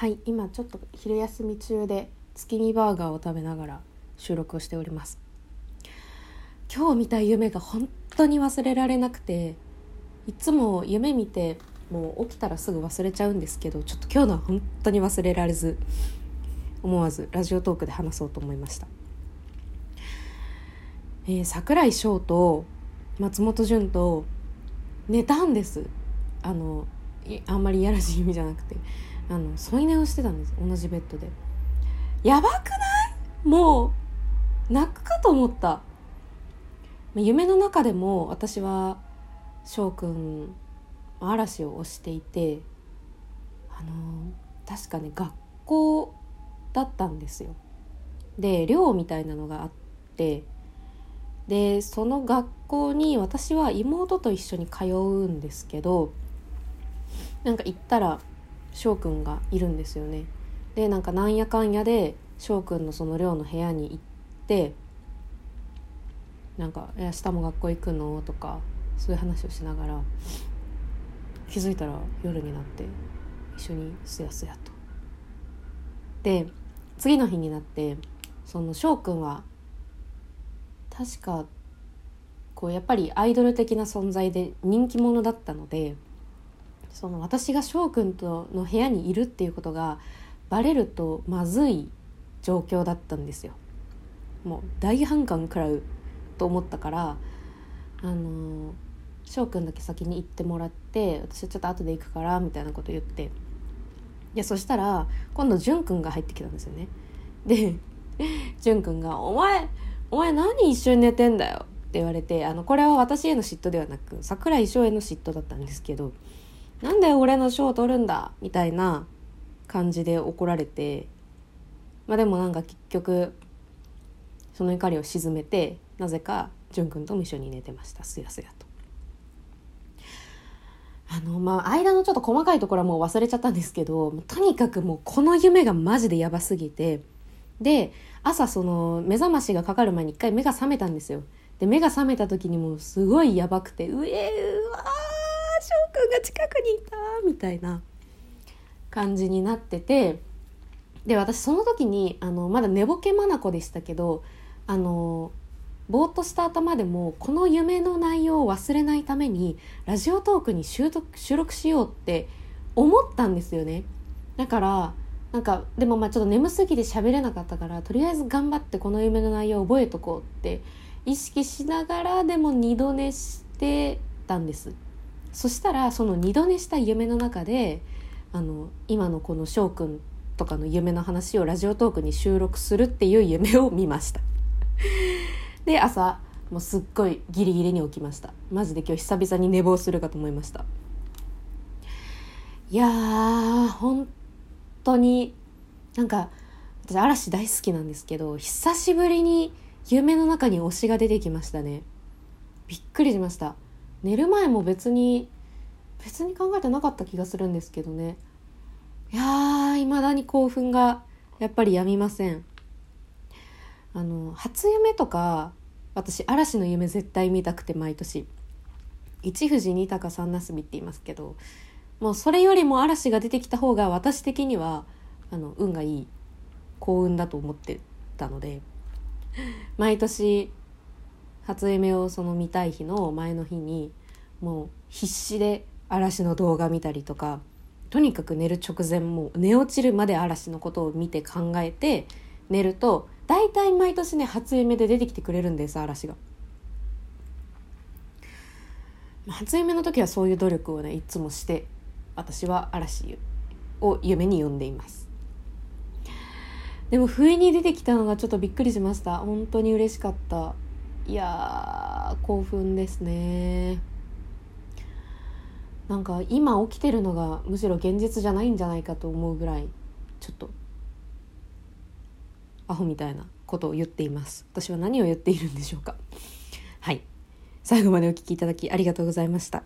はい今ちょっと昼休み中で月見バーガーを食べながら収録をしております。今日見た夢が本当に忘れられなくていつも夢見てもう起きたらすぐ忘れちゃうんですけどちょっと今日のは本当に忘れられず思わずラジオトークで話そうと思いました、えー、櫻井翔と松本潤と寝たんです。あのあんまりいやらしい意味じゃなくてあの添い寝をしてたんです。同じベッドで。やばくない？もう泣くかと思った。夢の中でも私は翔くん嵐を推していてあの確かね学校だったんですよ。で寮みたいなのがあってでその学校に私は妹と一緒に通うんですけどなんか行ったら翔くんがいるんですよねでなんかなんやかんやで翔くんのその寮の部屋に行ってなんか「明日も学校行くの?」とかそういう話をしながら気づいたら夜になって一緒にすやすやと。で次の日になってその翔くんは確かこうやっぱりアイドル的な存在で人気者だったのでその私が翔くんとの部屋にいるっていうことがバレるとまずい状況だったんですよ。もう大反感食らうと思ったからあの翔くんだけ先に行ってもらって私ちょっと後で行くからみたいなこと言ってでそしたら今度潤くんが入ってきたんですよね。で潤くんが「お前お前何一緒に寝てんだよ」って言われてあのこれは私への嫉妬ではなく桜井翔への嫉妬だったんですけど「なんで俺の賞を取るんだ」みたいな感じで怒られてまあでもなんか結局その怒りを鎮めてなぜか潤くんとも一緒に寝てましたすやすやと。あのまあ間のちょっと細かいところはもう忘れちゃったんですけどとにかくもうこの夢がマジでやばすぎてで朝その目覚ましがかかる前に一回目が覚めたんですよで目が覚めた時にもうすごいやばくて「うえうわが近くにいた」みたいな感じになっててで私その時にあのまだ寝ぼけ眼でしたけどあのぼーっとした頭でもこの夢の内容を忘れないためにラジオトークに収録しようって思ったんですよね。だからなんかでもまあちょっと眠すぎて喋れなかったからとりあえず頑張ってこの夢の内容を覚えとこうって意識しながらでも二度寝してたんです。そしたらその二度寝した夢の中であの今のこの翔くんとかの夢の話をラジオトークに収録するっていう夢を見ました。で朝もうすっごいギリギリに起きました。マジで今日久々に寝坊するかと思いました。いやー本当になんか私嵐大好きなんですけど久しぶりに夢の中に推しが出てきましたね。びっくりしました。寝る前も別に別に考えてなかった気がするんですけどね。いやー未だに興奮がやっぱりやみません。あの初夢とか私嵐の夢絶対見たくて毎年。一富士二鷹三なすびって言いますけどもうそれよりも嵐が出てきた方が私的にはあの運がいい幸運だと思ってたので毎年初夢をその見たい日の前の日にもう必死で嵐の動画見たりとかとにかく寝る直前もう寝落ちるまで嵐のことを見て考えて寝ると大体毎年ね初夢で出てきてくれるんです嵐が。初夢の時はそういう努力をねいつもして私は嵐を夢に呼んでいます。でも不意に出てきたのがちょっとびっくりしました。本当に嬉しかった。いや興奮ですね。なんか今起きてるのがむしろ現実じゃないんじゃないかと思うぐらいちょっとアホみたいなことを言っています。私は何を言っているんでしょうか。はい。最後までお聴きいただきありがとうございました。